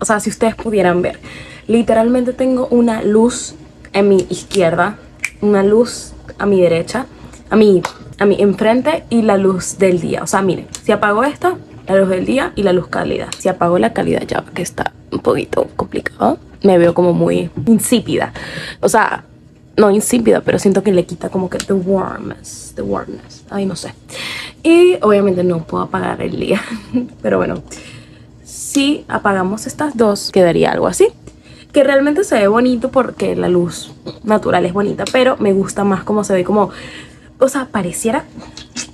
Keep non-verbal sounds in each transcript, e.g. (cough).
o sea, si ustedes pudieran ver, literalmente tengo una luz en mi izquierda, una luz a mi derecha, a mi, a mi enfrente y la luz del día. O sea, miren, si apago esta, la luz del día y la luz cálida. Si apago la calidad ya, que está un poquito complicado, me veo como muy insípida. O sea, no insípida, pero siento que le quita como que the warmness, the warmness, ay no sé. Y obviamente no puedo apagar el día, (laughs) pero bueno, si apagamos estas dos, quedaría algo así. Que realmente se ve bonito porque la luz natural es bonita, pero me gusta más como se ve como, o sea, pareciera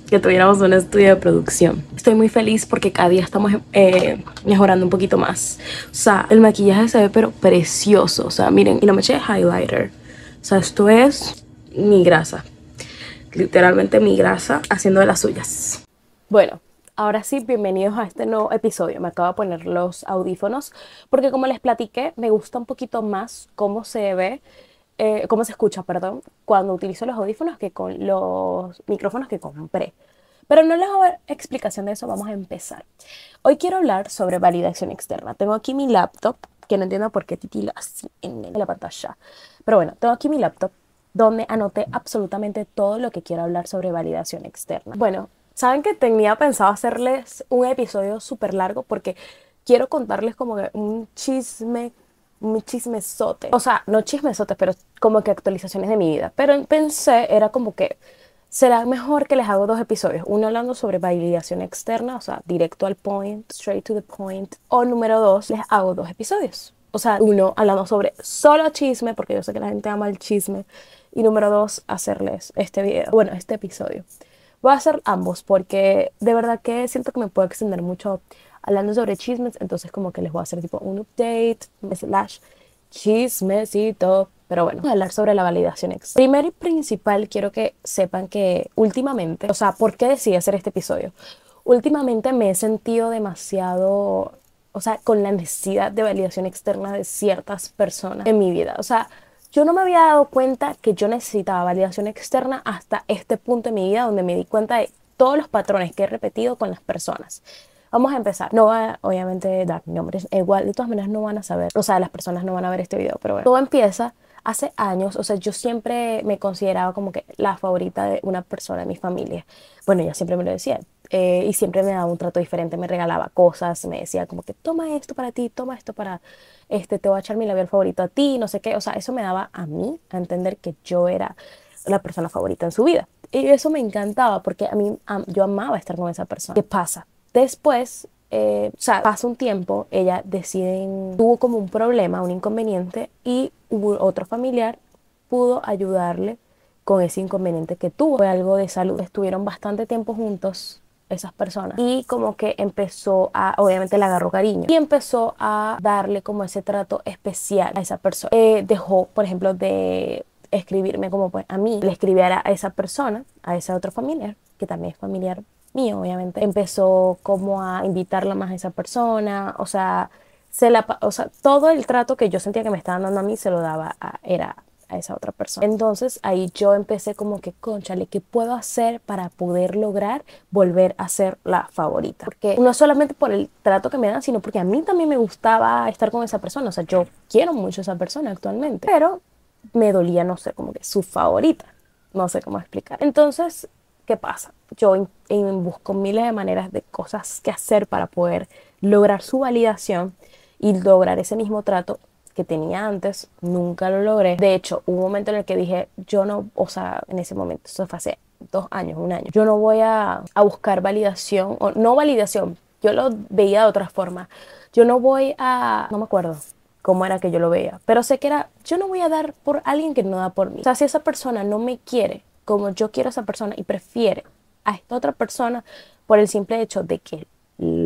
que tuviéramos un estudio de producción. Estoy muy feliz porque cada día estamos eh, mejorando un poquito más. O sea, el maquillaje se ve pero precioso. O sea, miren, y no me eché highlighter. O sea, esto es mi grasa. Literalmente mi grasa haciendo de las suyas. Bueno, ahora sí, bienvenidos a este nuevo episodio. Me acabo de poner los audífonos porque como les platiqué, me gusta un poquito más cómo se ve eh, cómo se escucha, perdón, cuando utilizo los audífonos que con los micrófonos que compré. Pero no les voy a dar explicación de eso, vamos a empezar. Hoy quiero hablar sobre validación externa. Tengo aquí mi laptop, que no entiendo por qué titila así en la pantalla. Pero bueno, tengo aquí mi laptop donde anoté absolutamente todo lo que quiero hablar sobre validación externa. Bueno, saben que tenía pensado hacerles un episodio súper largo porque quiero contarles como un chisme mi chismesote. O sea, no chismesote, pero como que actualizaciones de mi vida. Pero pensé, era como que será mejor que les hago dos episodios. Uno hablando sobre validación externa, o sea, directo al point, straight to the point. O número dos, les hago dos episodios. O sea, uno hablando sobre solo chisme, porque yo sé que la gente ama el chisme. Y número dos, hacerles este video, bueno, este episodio. Voy a hacer ambos porque de verdad que siento que me puedo extender mucho hablando sobre chismes, entonces como que les voy a hacer tipo un update, slash chismecito, pero bueno, voy a hablar sobre la validación ex. Primero y principal, quiero que sepan que últimamente, o sea, ¿por qué decidí hacer este episodio? Últimamente me he sentido demasiado, o sea, con la necesidad de validación externa de ciertas personas en mi vida. O sea, yo no me había dado cuenta que yo necesitaba validación externa hasta este punto en mi vida donde me di cuenta de todos los patrones que he repetido con las personas. Vamos a empezar. No va a, obviamente, dar nombres. Igual, de todas maneras, no van a saber. O sea, las personas no van a ver este video, pero bueno. Todo empieza hace años. O sea, yo siempre me consideraba como que la favorita de una persona de mi familia. Bueno, ella siempre me lo decía. Eh, y siempre me daba un trato diferente, me regalaba cosas, me decía como que toma esto para ti, toma esto para, este, te voy a echar mi labial favorito a ti, no sé qué, o sea, eso me daba a mí a entender que yo era la persona favorita en su vida. Y eso me encantaba porque a mí yo amaba estar con esa persona. ¿Qué pasa? Después, eh, o sea, pasa un tiempo, ella decide, tuvo como un problema, un inconveniente y otro familiar pudo ayudarle con ese inconveniente que tuvo. Fue algo de salud. Estuvieron bastante tiempo juntos esas personas y como que empezó a, obviamente le agarró cariño y empezó a darle como ese trato especial a esa persona. Eh, dejó, por ejemplo, de escribirme como pues a mí, le escribiera a esa persona, a ese otro familiar, que también es familiar mío, obviamente. Empezó como a invitarla más a esa persona, o sea, se la, o sea, todo el trato que yo sentía que me estaban dando a mí se lo daba a, era a esa otra persona. Entonces ahí yo empecé como que, conchale, ¿qué puedo hacer para poder lograr volver a ser la favorita? Porque no solamente por el trato que me dan, sino porque a mí también me gustaba estar con esa persona. O sea, yo quiero mucho a esa persona actualmente, pero me dolía, no sé, como que su favorita. No sé cómo explicar. Entonces ¿qué pasa? Yo busco miles de maneras de cosas que hacer para poder lograr su validación y lograr ese mismo trato que tenía antes, nunca lo logré. De hecho, hubo un momento en el que dije, yo no, o sea, en ese momento, eso fue hace dos años, un año, yo no voy a, a buscar validación, o no validación, yo lo veía de otra forma. Yo no voy a, no me acuerdo cómo era que yo lo veía, pero sé que era, yo no voy a dar por alguien que no da por mí. O sea, si esa persona no me quiere, como yo quiero a esa persona y prefiere a esta otra persona por el simple hecho de que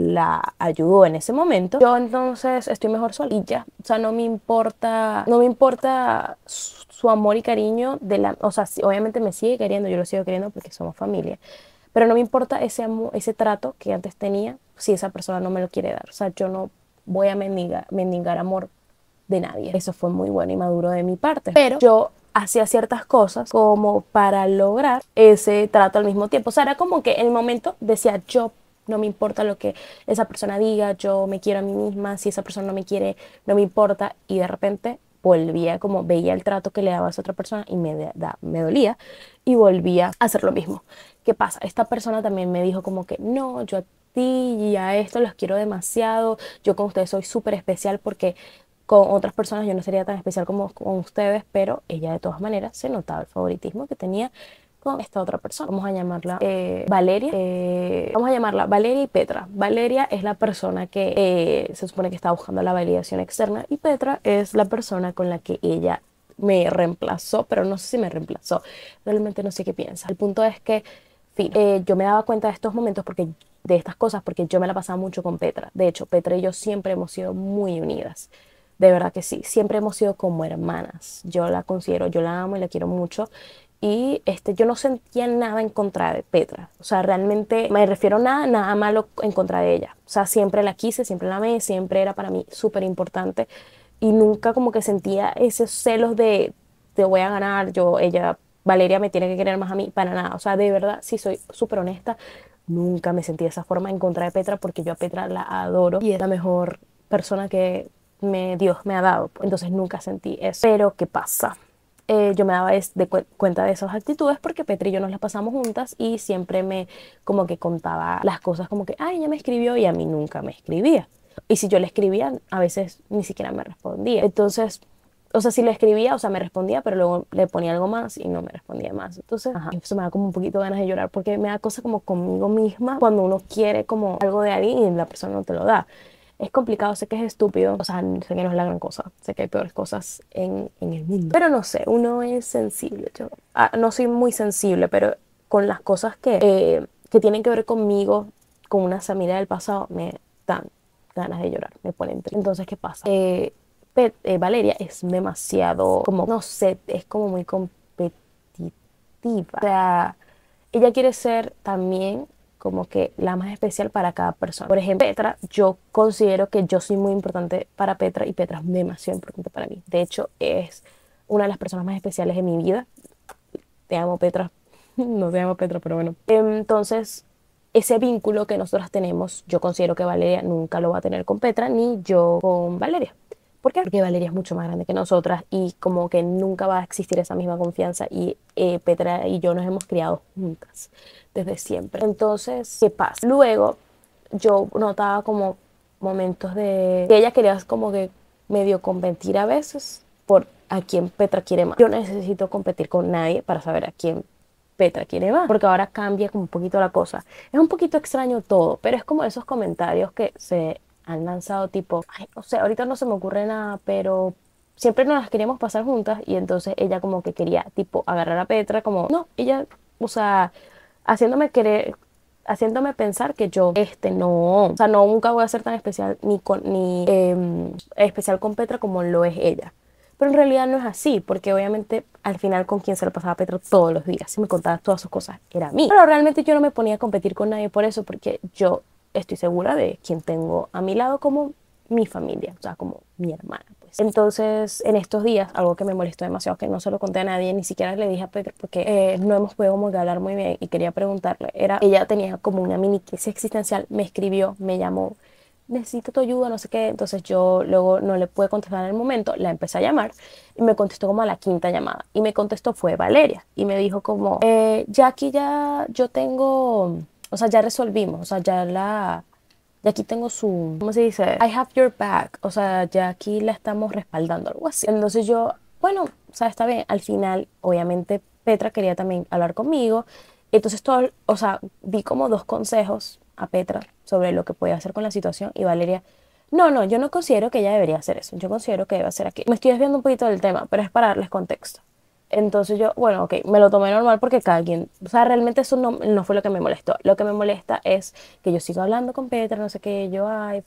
la ayudó en ese momento, yo entonces estoy mejor sola y ya, o sea, no me importa, no me importa su, amor y cariño de la, o sea, obviamente me sigue queriendo, yo lo sigo queriendo porque somos familia, pero no me importa ese ese trato que antes tenía si esa persona no me lo quiere dar, o sea, yo no voy a mendigar, mendigar amor de nadie. Eso fue muy bueno y maduro de mi parte. Pero yo hacía ciertas cosas como para lograr ese trato al mismo tiempo. O sea, era como que en el momento decía, yo no me importa lo que esa persona diga, yo me quiero a mí misma, si esa persona no me quiere, no me importa. Y de repente volvía, como veía el trato que le daba a esa otra persona y me, da, me dolía y volvía a hacer lo mismo. ¿Qué pasa? Esta persona también me dijo como que no, yo a ti y a esto los quiero demasiado, yo con ustedes soy súper especial porque con otras personas yo no sería tan especial como con ustedes, pero ella de todas maneras se notaba el favoritismo que tenía esta otra persona. Vamos a llamarla eh, Valeria. Eh, vamos a llamarla Valeria y Petra. Valeria es la persona que eh, se supone que está buscando la validación externa y Petra es la persona con la que ella me reemplazó, pero no sé si me reemplazó. Realmente no sé qué piensa. El punto es que yo me daba cuenta de estos momentos porque de estas cosas porque yo me la pasaba mucho con Petra. De hecho, Petra y yo siempre hemos sido muy unidas. De verdad que sí, siempre hemos sido como hermanas. Yo la considero, yo la amo y la quiero mucho y este, yo no sentía nada en contra de Petra. O sea, realmente me refiero a nada, nada malo en contra de ella. O sea, siempre la quise, siempre la amé, siempre era para mí súper importante y nunca como que sentía esos celos de te voy a ganar, yo, ella, Valeria me tiene que querer más a mí, para nada. O sea, de verdad, sí soy súper honesta, nunca me sentí de esa forma en contra de Petra porque yo a Petra la adoro y es la mejor persona que me Dios me ha dado. Entonces nunca sentí eso. Pero ¿qué pasa? Eh, yo me daba de cuenta de esas actitudes porque Petri y yo nos las pasamos juntas y siempre me como que contaba las cosas como que, ay, ella me escribió y a mí nunca me escribía. Y si yo le escribía, a veces ni siquiera me respondía. Entonces, o sea, si le escribía, o sea, me respondía, pero luego le ponía algo más y no me respondía más. Entonces, eso me da como un poquito ganas de llorar porque me da cosa como conmigo misma cuando uno quiere como algo de alguien y la persona no te lo da. Es complicado, sé que es estúpido, o sea, sé que no es la gran cosa, sé que hay peores cosas en, en el mundo. Pero no sé, uno es sensible. Yo ah, no soy muy sensible, pero con las cosas que, eh, que tienen que ver conmigo, con una familia del pasado, me dan ganas de llorar, me ponen triste. Entonces, ¿qué pasa? Eh, eh, Valeria es demasiado, como, no sé, es como muy competitiva. O sea, ella quiere ser también como que la más especial para cada persona. Por ejemplo, Petra, yo considero que yo soy muy importante para Petra y Petra es demasiado importante para mí. De hecho, es una de las personas más especiales de mi vida. Te amo, Petra. (laughs) no te amo, Petra, pero bueno. Entonces, ese vínculo que nosotras tenemos, yo considero que Valeria nunca lo va a tener con Petra, ni yo con Valeria. ¿Por qué? Porque Valeria es mucho más grande que nosotras y como que nunca va a existir esa misma confianza y eh, Petra y yo nos hemos criado juntas desde siempre. Entonces, ¿qué pasa? Luego yo notaba como momentos de que ella quería como que medio competir a veces por a quién Petra quiere más. Yo necesito competir con nadie para saber a quién Petra quiere más, porque ahora cambia como un poquito la cosa. Es un poquito extraño todo, pero es como esos comentarios que se han lanzado tipo, ay, no sé, ahorita no se me ocurre nada, pero siempre nos las queríamos pasar juntas y entonces ella como que quería tipo agarrar a Petra como, no, ella, o sea, haciéndome querer, haciéndome pensar que yo, este, no, o sea, no, nunca voy a ser tan especial ni con, ni em, especial con Petra como lo es ella. Pero en realidad no es así, porque obviamente al final con quien se lo pasaba a Petra todos los días, si me contaba todas sus cosas, era a mí. Pero realmente yo no me ponía a competir con nadie por eso, porque yo estoy segura de quien tengo a mi lado como mi familia, o sea, como mi hermana. Pues. Entonces, en estos días, algo que me molestó demasiado, que no se lo conté a nadie, ni siquiera le dije a Pedro, porque eh, no hemos podido como hablar muy bien y quería preguntarle, era, ella tenía como una mini crisis existencial, me escribió, me llamó, necesito tu ayuda, no sé qué, entonces yo luego no le pude contestar en el momento, la empecé a llamar y me contestó como a la quinta llamada y me contestó fue Valeria y me dijo como, eh, ya aquí ya yo tengo o sea, ya resolvimos, o sea, ya la, ya aquí tengo su, ¿cómo se dice? I have your back, o sea, ya aquí la estamos respaldando, algo así. Entonces yo, bueno, o sea, está bien, al final, obviamente, Petra quería también hablar conmigo, entonces todo, o sea, di como dos consejos a Petra sobre lo que podía hacer con la situación y Valeria, no, no, yo no considero que ella debería hacer eso, yo considero que debe hacer aquí. Me estoy desviando un poquito del tema, pero es para darles contexto. Entonces yo, bueno, ok, me lo tomé normal porque cada quien, o sea, realmente eso no, no fue lo que me molestó. Lo que me molesta es que yo sigo hablando con Petra, no sé qué, yo, ay,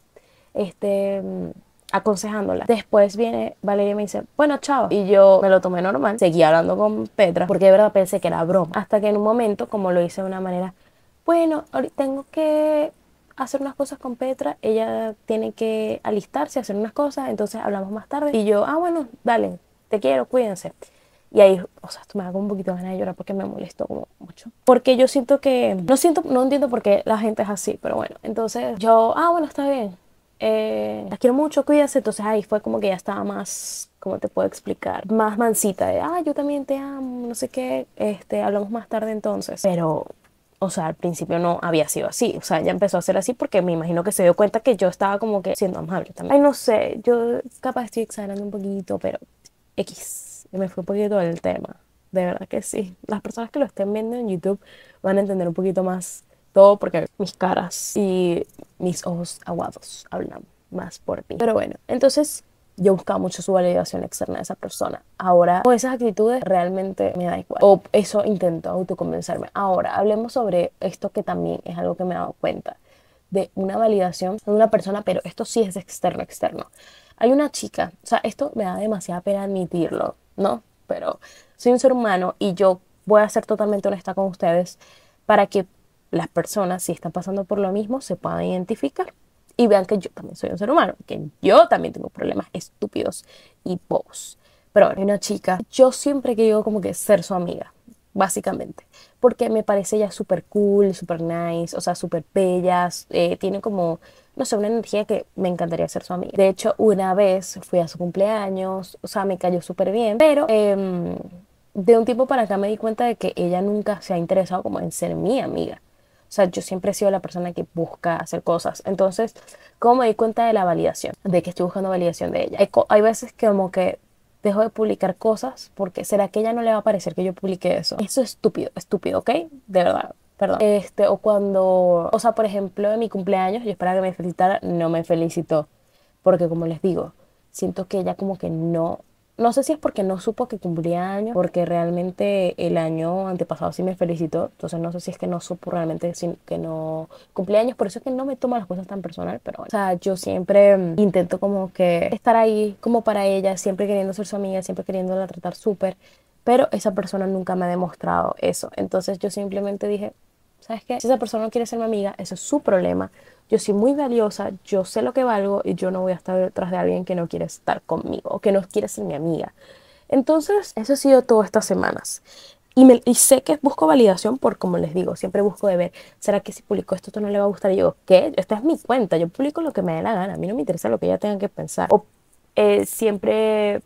este, mm, aconsejándola. Después viene Valeria y me dice, bueno, chao. Y yo me lo tomé normal, seguí hablando con Petra porque de verdad pensé que era broma. Hasta que en un momento, como lo hice de una manera, bueno, tengo que hacer unas cosas con Petra, ella tiene que alistarse, hacer unas cosas, entonces hablamos más tarde. Y yo, ah, bueno, dale, te quiero, cuídense. Y ahí, o sea, esto me da como un poquito de ganas de llorar porque me molestó como mucho. Porque yo siento que, no siento, no entiendo por qué la gente es así, pero bueno, entonces yo, ah, bueno, está bien. Eh, quiero mucho, cuídate. Entonces ahí fue como que ya estaba más, ¿cómo te puedo explicar? Más mansita de, ah, yo también te amo, no sé qué, este, hablamos más tarde entonces. Pero o sea, al principio no había sido así. O sea, ya empezó a ser así porque me imagino que se dio cuenta que yo estaba como que siendo amable también. Ay, no sé, yo capaz estoy exagerando un poquito, pero X, me fue un poquito del tema. De verdad que sí. Las personas que lo estén viendo en YouTube van a entender un poquito más todo porque mis caras y mis ojos aguados hablan más por mí. Pero bueno, entonces yo buscaba mucho su validación externa de esa persona. Ahora, con esas actitudes realmente me da igual. O eso intento autoconvencerme. Ahora, hablemos sobre esto que también es algo que me he dado cuenta. De una validación de una persona, pero esto sí es externo, externo. Hay una chica, o sea, esto me da demasiada pena admitirlo, ¿no? Pero soy un ser humano y yo voy a ser totalmente honesta con ustedes para que las personas, si están pasando por lo mismo, se puedan identificar y vean que yo también soy un ser humano, que yo también tengo problemas estúpidos y bobos. Pero bueno, una chica, yo siempre he querido como que ser su amiga, básicamente, porque me parece ella súper cool, súper nice, o sea, súper bella, eh, tiene como, no sé, una energía que me encantaría ser su amiga. De hecho, una vez fui a su cumpleaños, o sea, me cayó súper bien, pero em, de un tiempo para acá me di cuenta de que ella nunca se ha interesado como en ser mi amiga. O sea, yo siempre he sido la persona que busca hacer cosas. Entonces, ¿cómo me di cuenta de la validación? De que estoy buscando validación de ella. Hay, veces que como que dejo de publicar cosas porque será que ella no le va a parecer que yo publique eso. Eso es estúpido, estúpido, ¿ok? De verdad. Perdón. Este, o cuando, o sea, por ejemplo, en mi cumpleaños, yo esperaba que me felicitara, no me felicitó. Porque como les digo, siento que ella como que no no sé si es porque no supo que cumplía años, porque realmente el año antepasado sí me felicitó, entonces no sé si es que no supo realmente que no cumplía años, por eso es que no me toma las cosas tan personal, pero bueno. O sea, yo siempre mm, intento como que estar ahí como para ella, siempre queriendo ser su amiga, siempre queriéndola tratar súper, pero esa persona nunca me ha demostrado eso, entonces yo simplemente dije, ¿sabes qué? Si esa persona no quiere ser mi amiga, eso es su problema yo soy muy valiosa, yo sé lo que valgo y yo no voy a estar detrás de alguien que no quiere estar conmigo o que no quiere ser mi amiga. Entonces, eso ha sido todas estas semanas. Y, me, y sé que busco validación por, como les digo, siempre busco de ver, ¿será que si publico esto, esto no le va a gustar? Y yo, ¿qué? Esta es mi cuenta, yo publico lo que me dé la gana, a mí no me interesa lo que ella tenga que pensar. O eh, siempre,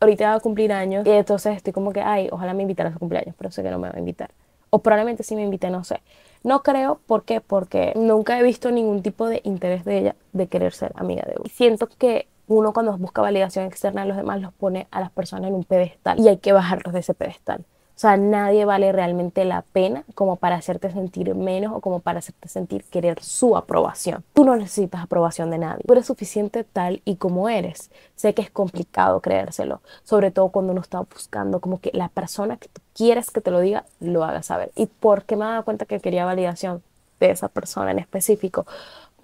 ahorita va a cumplir años y entonces estoy como que, ay, ojalá me invitara a su cumpleaños, pero sé que no me va a invitar. O probablemente sí me invite, no sé. No creo, ¿por qué? Porque nunca he visto ningún tipo de interés de ella de querer ser amiga de uno. Siento que uno cuando busca validación externa de los demás los pone a las personas en un pedestal y hay que bajarlos de ese pedestal. O sea, nadie vale realmente la pena como para hacerte sentir menos o como para hacerte sentir querer su aprobación. Tú no necesitas aprobación de nadie. Tú eres suficiente tal y como eres. Sé que es complicado creérselo, sobre todo cuando uno está buscando como que la persona que tú quieres que te lo diga, lo haga saber. ¿Y por qué me he dado cuenta que quería validación de esa persona en específico?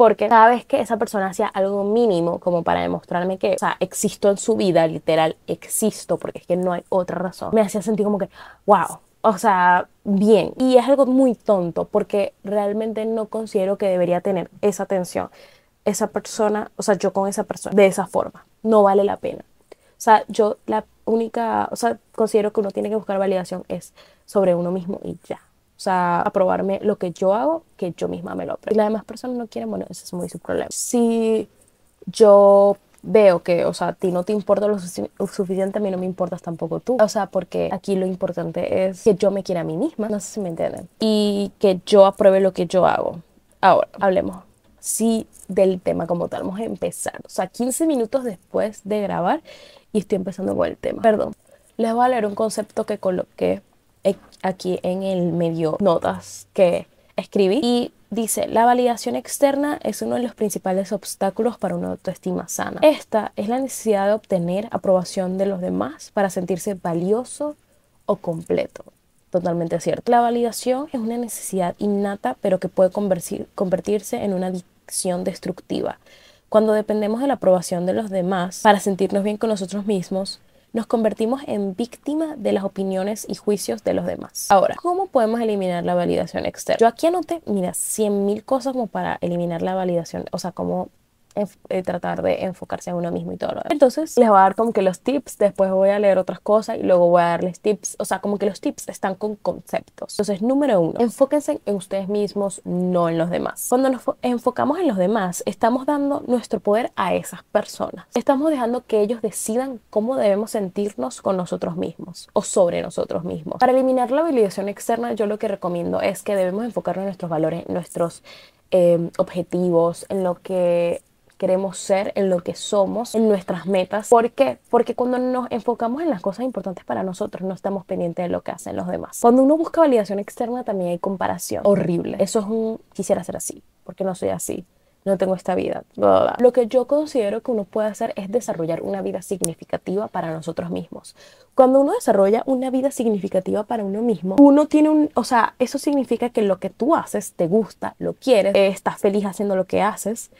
Porque cada vez que esa persona hacía algo mínimo como para demostrarme que, o sea, existo en su vida, literal, existo, porque es que no hay otra razón, me hacía sentir como que, wow, o sea, bien. Y es algo muy tonto porque realmente no considero que debería tener esa atención esa persona, o sea, yo con esa persona de esa forma. No vale la pena. O sea, yo la única, o sea, considero que uno tiene que buscar validación es sobre uno mismo y ya. Sea, aprobarme lo que yo hago, que yo misma me lo apruebo. Y las demás personas no quieren, bueno, ese es muy su problema. Si yo veo que, o sea, a ti no te importa lo, suficiente, a mí no me importas tampoco tú. O sea, porque aquí lo importante es que yo me quiera a mí misma, no sé si me entienden, y que yo apruebe lo que yo hago. Ahora, hablemos sí del tema como tal. Vamos a empezar. O sea, 15 minutos después de grabar y estoy empezando con el tema. Perdón. Les voy a leer un concepto que coloqué aquí en el medio notas que escribí y dice, la validación externa es uno de los principales obstáculos para una autoestima sana. Esta es la necesidad de obtener aprobación de los demás para sentirse valioso o completo. Totalmente cierto. La validación es una necesidad innata, pero que puede convertirse en una adicción destructiva. Cuando dependemos de la aprobación de los demás para sentirnos bien con nosotros mismos, nos convertimos en víctima de las opiniones y juicios de los demás. Ahora, ¿cómo podemos eliminar la validación externa? Yo aquí anoté, mira, 100.000 cosas como para eliminar la validación, o sea, cómo eh, tratar de enfocarse en uno mismo y todo lo demás. Entonces les voy a dar como que los tips, después voy a leer otras cosas y luego voy a darles tips, o sea, como que los tips están con conceptos. Entonces, número uno, enfóquense en ustedes mismos, no en los demás. Cuando nos enfocamos en los demás, estamos dando nuestro poder a esas personas. Estamos dejando que ellos decidan cómo debemos sentirnos con nosotros mismos o sobre nosotros mismos. Para eliminar la validación externa, yo lo que recomiendo es que debemos enfocarnos en nuestros valores, en nuestros eh, objetivos, en lo que queremos ser, en lo que somos, en nuestras metas. ¿Por qué? Porque cuando nos enfocamos en las cosas importantes para nosotros, no estamos pendientes de lo que hacen los demás. Cuando uno busca validación externa, también hay comparación. Horrible. Eso es un quisiera ser así, porque no soy así no tengo esta vida. Lo que yo considero que uno puede hacer es desarrollar una vida significativa para nosotros mismos. Cuando uno desarrolla una vida significativa para uno mismo, uno tiene un, o sea, eso significa que lo que tú haces te gusta, lo quieres, estás feliz haciendo lo que haces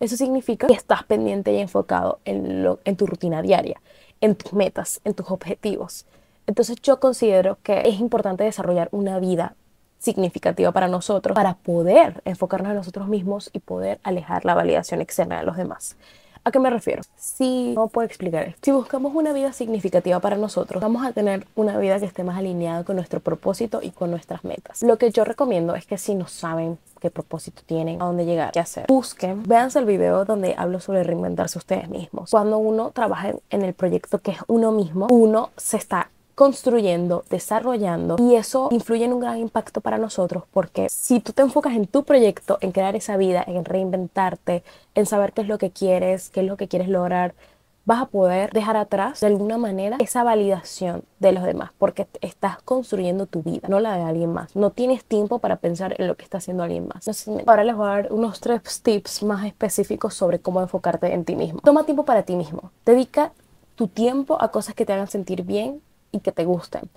eso significa que estás pendiente y enfocado en, lo, en tu rutina diaria, en tus metas, en tus objetivos. Entonces yo considero que es importante desarrollar una vida significativa para nosotros para poder enfocarnos en nosotros mismos y poder alejar la validación externa de los demás. ¿A qué me refiero? Si, no puedo explicar Si buscamos una vida significativa para nosotros, vamos a tener una vida que esté más alineada con nuestro propósito y con nuestras metas. Lo que yo recomiendo es que si no saben qué propósito tienen, a dónde llegar, qué hacer, busquen, véanse el video donde hablo sobre reinventarse ustedes mismos. Cuando uno trabaja en el proyecto que es uno mismo, uno se está construyendo, desarrollando y eso influye en un gran impacto para nosotros porque si tú te enfocas en tu proyecto, en crear esa vida, en reinventarte, en saber qué es lo que quieres, qué es lo que quieres lograr, vas a poder dejar atrás de alguna manera esa validación de los demás porque estás construyendo tu vida, no la de alguien más. No tienes tiempo para pensar en lo que está haciendo alguien más. ahora les voy a dar unos tres tips más específicos sobre cómo enfocarte en ti mismo. Toma tiempo para ti mismo. Dedica tu tiempo a cosas que te hagan sentir bien y que te gusten.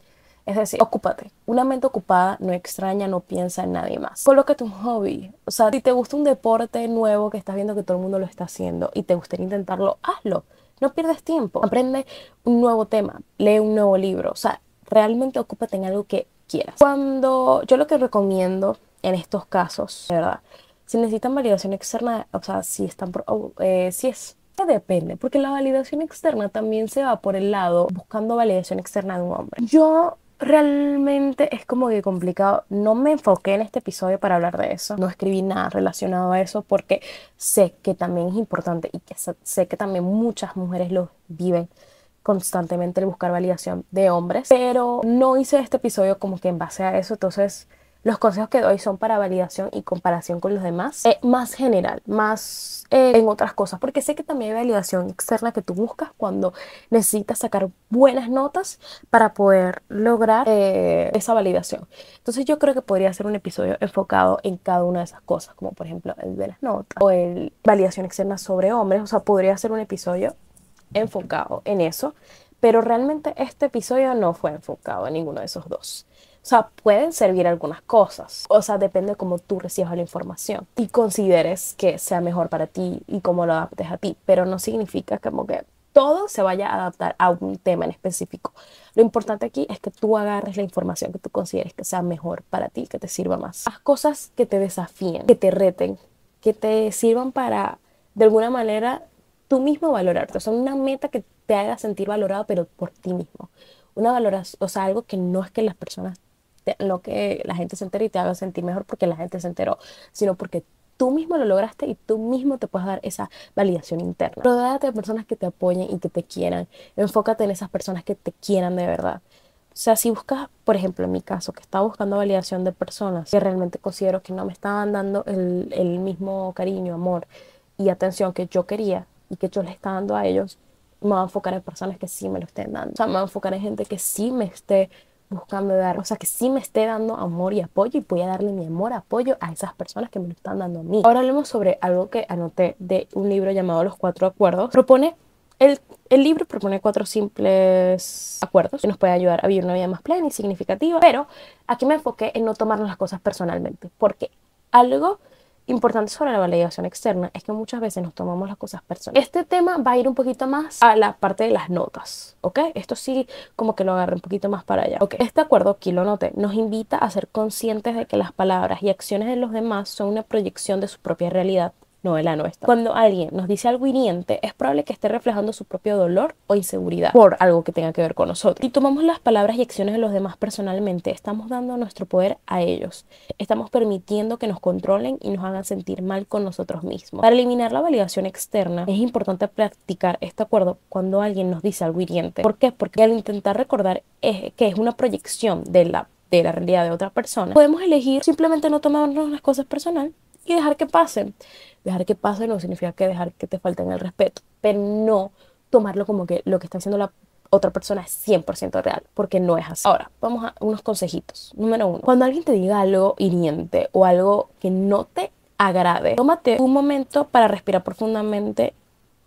Es decir, ocúpate. Una mente ocupada no extraña, no piensa en nadie más. Colócate un hobby. O sea, si te gusta un deporte nuevo que estás viendo que todo el mundo lo está haciendo y te gustaría intentarlo, hazlo. No pierdes tiempo. Aprende un nuevo tema. Lee un nuevo libro. O sea, realmente ocúpate en algo que quieras. Cuando yo lo que recomiendo en estos casos, de verdad, si necesitan validación externa, o sea, si están, eh, si es depende, porque la validación externa también se va por el lado buscando validación externa de un hombre. Yo realmente es como que complicado. No me enfoqué en este episodio para hablar de eso. No escribí nada relacionado a eso porque sé que también es importante y que sé que también muchas mujeres lo viven constantemente el buscar validación de hombres. Pero no hice este episodio como que en base a eso. Entonces los consejos que doy son para validación y comparación con los demás, eh, más general, más eh, en otras cosas, porque sé que también hay validación externa que tú buscas cuando necesitas sacar buenas notas para poder lograr eh, esa validación. Entonces yo creo que podría ser un episodio enfocado en cada una de esas cosas, como por ejemplo el de las notas o el validación externa sobre hombres, o sea, podría ser un episodio enfocado en eso, pero realmente este episodio no fue enfocado en ninguno de esos dos. O sea, pueden servir algunas cosas. O sea, depende de cómo tú recibas la información y consideres que sea mejor para ti y cómo lo adaptes a ti. Pero no significa como que todo se vaya a adaptar a un tema en específico. Lo importante aquí es que tú agarres la información que tú consideres que sea mejor para ti, que te sirva más. Haz cosas que te desafíen, que te reten, que te sirvan para, de alguna manera, tú mismo valorarte. O sea, una meta que te haga sentir valorado, pero por ti mismo. Una valoración, o sea, algo que no es que las personas lo que la gente se entere y te haga sentir mejor porque la gente se enteró, sino porque tú mismo lo lograste y tú mismo te puedes dar esa validación interna. Rodéate de personas que te apoyen y que te quieran. Enfócate en esas personas que te quieran de verdad. O sea, si buscas, por ejemplo, en mi caso, que estaba buscando validación de personas que realmente considero que no me estaban dando el, mismo cariño, amor y atención que yo quería y que yo les estaba dando a ellos, me voy a enfocar en personas que sí me lo estén dando. O sea, me voy a enfocar en gente que sí me esté buscando dar, o sea, que sí me esté dando amor y apoyo y voy a darle mi amor, apoyo a esas personas que me lo están dando a mí. Ahora hablemos sobre algo que anoté de un libro llamado Los Cuatro Acuerdos. Propone, el, el libro propone cuatro simples acuerdos que nos puede ayudar a vivir una vida más plena y significativa, pero aquí me enfoqué en no tomarnos las cosas personalmente, porque algo importante sobre la validación externa es que muchas veces nos tomamos las cosas personales. Este tema va a ir un poquito más a la parte de las notas, ¿ok? Esto sí como que lo agarre un poquito más para allá, ¿ok? Este acuerdo, aquí lo noté, nos invita a ser conscientes de que las palabras y acciones de los demás son una proyección de su propia realidad no de la nuestra. Cuando alguien nos dice algo hiriente, es probable que esté reflejando su propio dolor o inseguridad por algo que tenga que ver con nosotros. Si tomamos las palabras y acciones de los demás personalmente, estamos dando nuestro poder a ellos. Estamos permitiendo que nos controlen y nos hagan sentir mal con nosotros mismos. Para eliminar la validación externa, es importante practicar este acuerdo cuando alguien nos dice algo hiriente. ¿Por qué? Porque al intentar recordar que es una proyección de la de la realidad de otra persona, podemos elegir simplemente no tomarnos las cosas personal y dejar que pasen. Dejar que pase no significa que dejar que te falten el respeto, pero no tomarlo como que lo que está haciendo la otra persona es 100% real, porque no es así. Ahora, vamos a unos consejitos. Número uno, cuando alguien te diga algo hiriente o algo que no te agrade, tómate un momento para respirar profundamente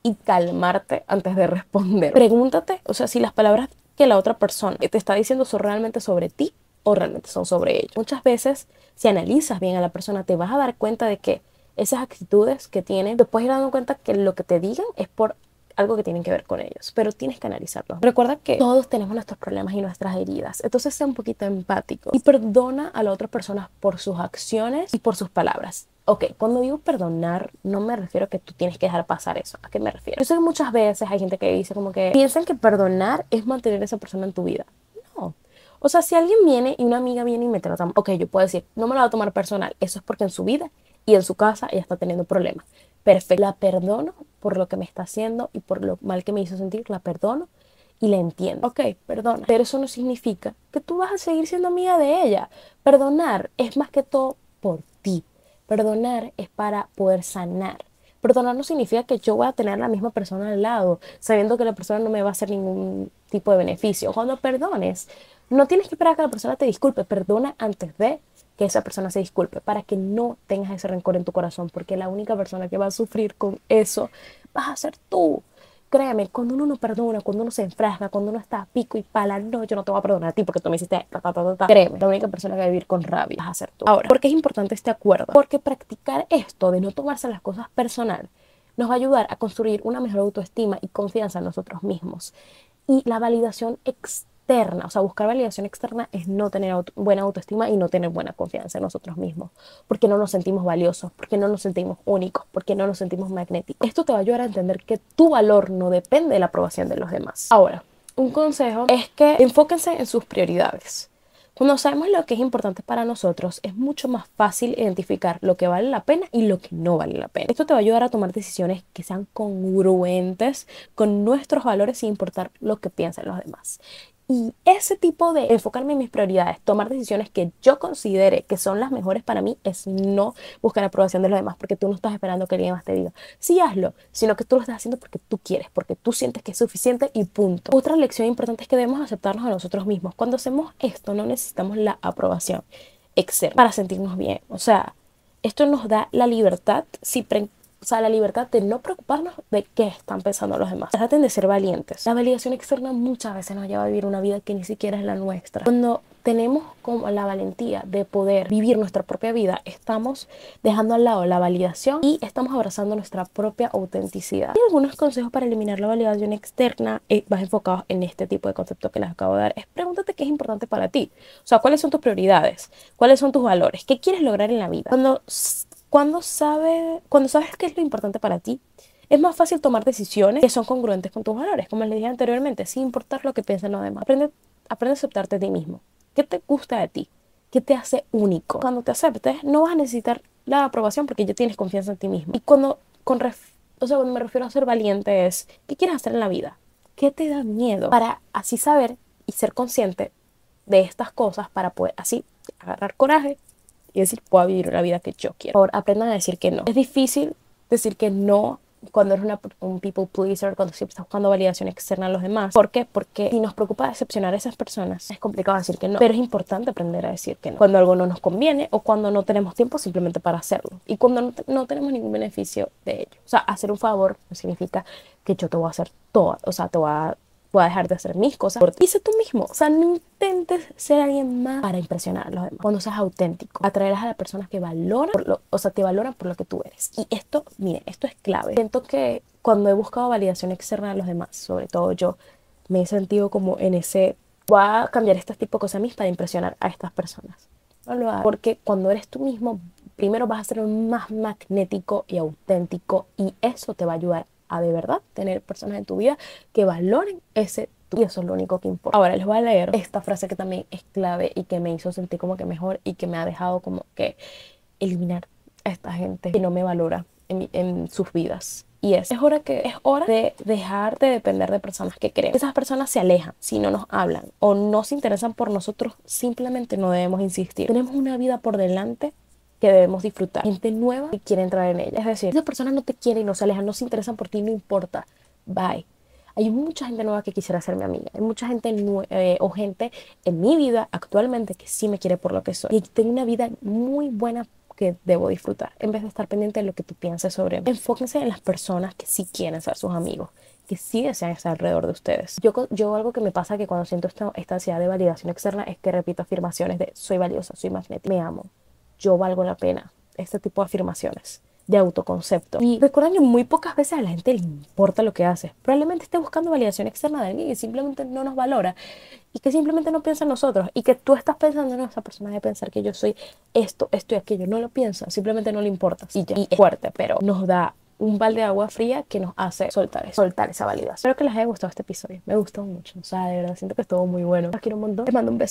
y calmarte antes de responder. Pregúntate, o sea, si las palabras que la otra persona te está diciendo son realmente sobre ti o realmente son sobre ellos. Muchas veces, si analizas bien a la persona, te vas a dar cuenta de que esas actitudes que tienen, puedes ir dando cuenta que lo que te digan es por algo que tiene que ver con ellos, pero tienes que analizarlo. Recuerda que todos tenemos nuestros problemas y nuestras heridas, entonces sé un poquito empático y perdona a la otra persona por sus acciones y por sus palabras. Ok, cuando digo perdonar, no me refiero a que tú tienes que dejar pasar eso. ¿A qué me refiero? Yo sé que muchas veces hay gente que dice como que piensan que perdonar es mantener a esa persona en tu vida. No, o sea, si alguien viene y una amiga viene y me trata, ok, yo puedo decir, no me lo va a tomar personal, eso es porque en su vida y en su casa ella está teniendo problemas. Perfecto, la perdono por lo que me está haciendo y por lo mal que me hizo sentir, la perdono y la entiendo. Ok, perdona, pero eso no significa que tú vas a seguir siendo amiga de ella. Perdonar es más que todo por ti. Perdonar es para poder sanar. Perdonar no significa que yo voy a tener a la misma persona al lado, sabiendo que la persona no me va a hacer ningún tipo de beneficio. Cuando perdones, no tienes que esperar a que la persona te disculpe, perdona antes de que esa persona se disculpe, para que no tengas ese rencor en tu corazón, porque la única persona que va a sufrir con eso vas a ser tú. Créeme, cuando uno no perdona, cuando uno se enfrasca, cuando uno está a pico y pala, no, yo no te voy a perdonar a ti porque tú me hiciste ta, ta, ta. Créeme, la única persona que va a vivir con rabia vas a ser tú. Ahora, ¿por qué es importante este acuerdo? Porque practicar esto de no tomarse las cosas personal nos va a ayudar a construir una mejor autoestima y confianza en nosotros mismos. Y la validación externa o sea, buscar validación externa es no tener buena autoestima y no tener buena confianza en nosotros mismos, porque no nos sentimos valiosos, porque no nos sentimos únicos, porque no nos sentimos magnéticos. Esto te va a ayudar a entender que tu valor no depende de la aprobación de los demás. Ahora, un consejo es que enfóquense en sus prioridades. Cuando sabemos lo que es importante para nosotros, es mucho más fácil identificar lo que vale la pena y lo que no vale la pena. Esto te va a ayudar a tomar decisiones que sean congruentes con nuestros valores sin importar lo que piensen los demás. Y ese tipo de enfocarme en mis prioridades, tomar decisiones que yo considere que son las mejores para mí, es no buscar aprobación de los demás, porque tú no estás esperando que alguien más te diga, sí hazlo, sino que tú lo estás haciendo porque tú quieres, porque tú sientes que es suficiente y punto. Otra lección importante es que debemos aceptarnos a nosotros mismos. Cuando hacemos esto, no necesitamos la aprobación externa para sentirnos bien. O sea, esto nos da la libertad si o sea, la libertad de no preocuparnos de qué están pensando los demás. Traten de ser valientes. La validación externa muchas veces nos lleva a vivir una vida que ni siquiera es la nuestra. Cuando tenemos como la valentía de poder vivir nuestra propia vida, estamos dejando al lado la validación y estamos abrazando nuestra propia autenticidad. Y algunos consejos para eliminar la validación externa eh, más enfocados en este tipo de conceptos que les acabo de dar es pregúntate qué es importante para ti. O sea, cuáles son tus prioridades, cuáles son tus valores, qué quieres lograr en la vida. Cuando cuando, sabe, cuando sabes qué es lo importante para ti, es más fácil tomar decisiones que son congruentes con tus valores, como les dije anteriormente, sin importar lo que piensen los demás. Aprende, aprende a aceptarte a ti mismo. ¿Qué te gusta de ti? ¿Qué te hace único? Cuando te aceptes, no vas a necesitar la aprobación porque ya tienes confianza en ti mismo. Y cuando, con o sea, cuando me refiero a ser valiente es, ¿qué quieres hacer en la vida? ¿Qué te da miedo? Para así saber y ser consciente de estas cosas para poder así agarrar coraje y decir, puedo vivir la vida que yo quiero. Por aprendan a decir que no. Es difícil decir que no cuando eres una, un people pleaser, cuando siempre estás buscando validación externa a los demás. ¿Por qué? Porque si nos preocupa decepcionar a esas personas, es complicado decir que no. Pero es importante aprender a decir que no. Cuando algo no nos conviene o cuando no tenemos tiempo simplemente para hacerlo. Y cuando no, no tenemos ningún beneficio de ello. O sea, hacer un favor no significa que yo te voy a hacer todo. O sea, te voy a voy a dejar de hacer mis cosas por ti. tú mismo. O sea, no intentes ser alguien más para impresionar a los demás. Cuando seas auténtico, atraerás a las personas que valoran, lo, o sea, te valoran por lo que tú eres. Y esto, mire, esto es clave. Siento que cuando he buscado validación externa de los demás, sobre todo yo, me he sentido como en ese, voy a cambiar este tipo de cosas a mí para impresionar a estas personas. No lo hagas. Porque cuando eres tú mismo, primero vas a ser más magnético y auténtico y eso te va a ayudar a de verdad tener personas en tu vida que valoren ese tú. Y eso es lo único que importa. Ahora les voy a leer esta frase que también es clave y que me hizo sentir como que mejor y que me ha dejado como que eliminar a esta gente que no me valora en, en sus vidas. Y es, es hora, que, es hora de dejar de depender de personas que creen. Esas personas se alejan si no nos hablan o no se interesan por nosotros, simplemente no debemos insistir. Tenemos una vida por delante que debemos disfrutar. Gente nueva que quiere entrar en ella. Es decir, esas personas no te quieren no se alejan, no se interesan por ti, no importa. Bye. Hay mucha gente nueva que quisiera ser mi amiga. Hay mucha gente eh, o gente en mi vida actualmente que sí me quiere por lo que soy. Y tengo una vida muy buena que debo disfrutar, en vez de estar pendiente de lo que tú pienses sobre mí. Enfóquense en las personas que sí quieren ser sus amigos, que sí desean estar alrededor de ustedes. Yo, yo algo que me pasa que cuando siento esta, esta ansiedad de validación externa es que repito afirmaciones de soy valiosa, soy magnética, me amo, yo valgo la pena. Este tipo de afirmaciones de autoconcepto. Y recuerden que muy pocas veces a la gente le importa lo que hace. Probablemente esté buscando validación externa de alguien y simplemente no nos valora y que simplemente no piensa en nosotros y que tú estás pensando en esa persona de pensar que yo soy esto, esto y aquello. No lo piensa, simplemente no le importa. Y, ya. es fuerte, pero nos da un balde de agua fría que nos hace soltar, soltar esa validación. Espero que les haya gustado este episodio. Me gustó mucho. O sea, de verdad siento que estuvo muy bueno. Los quiero un montón. Les mando un beso.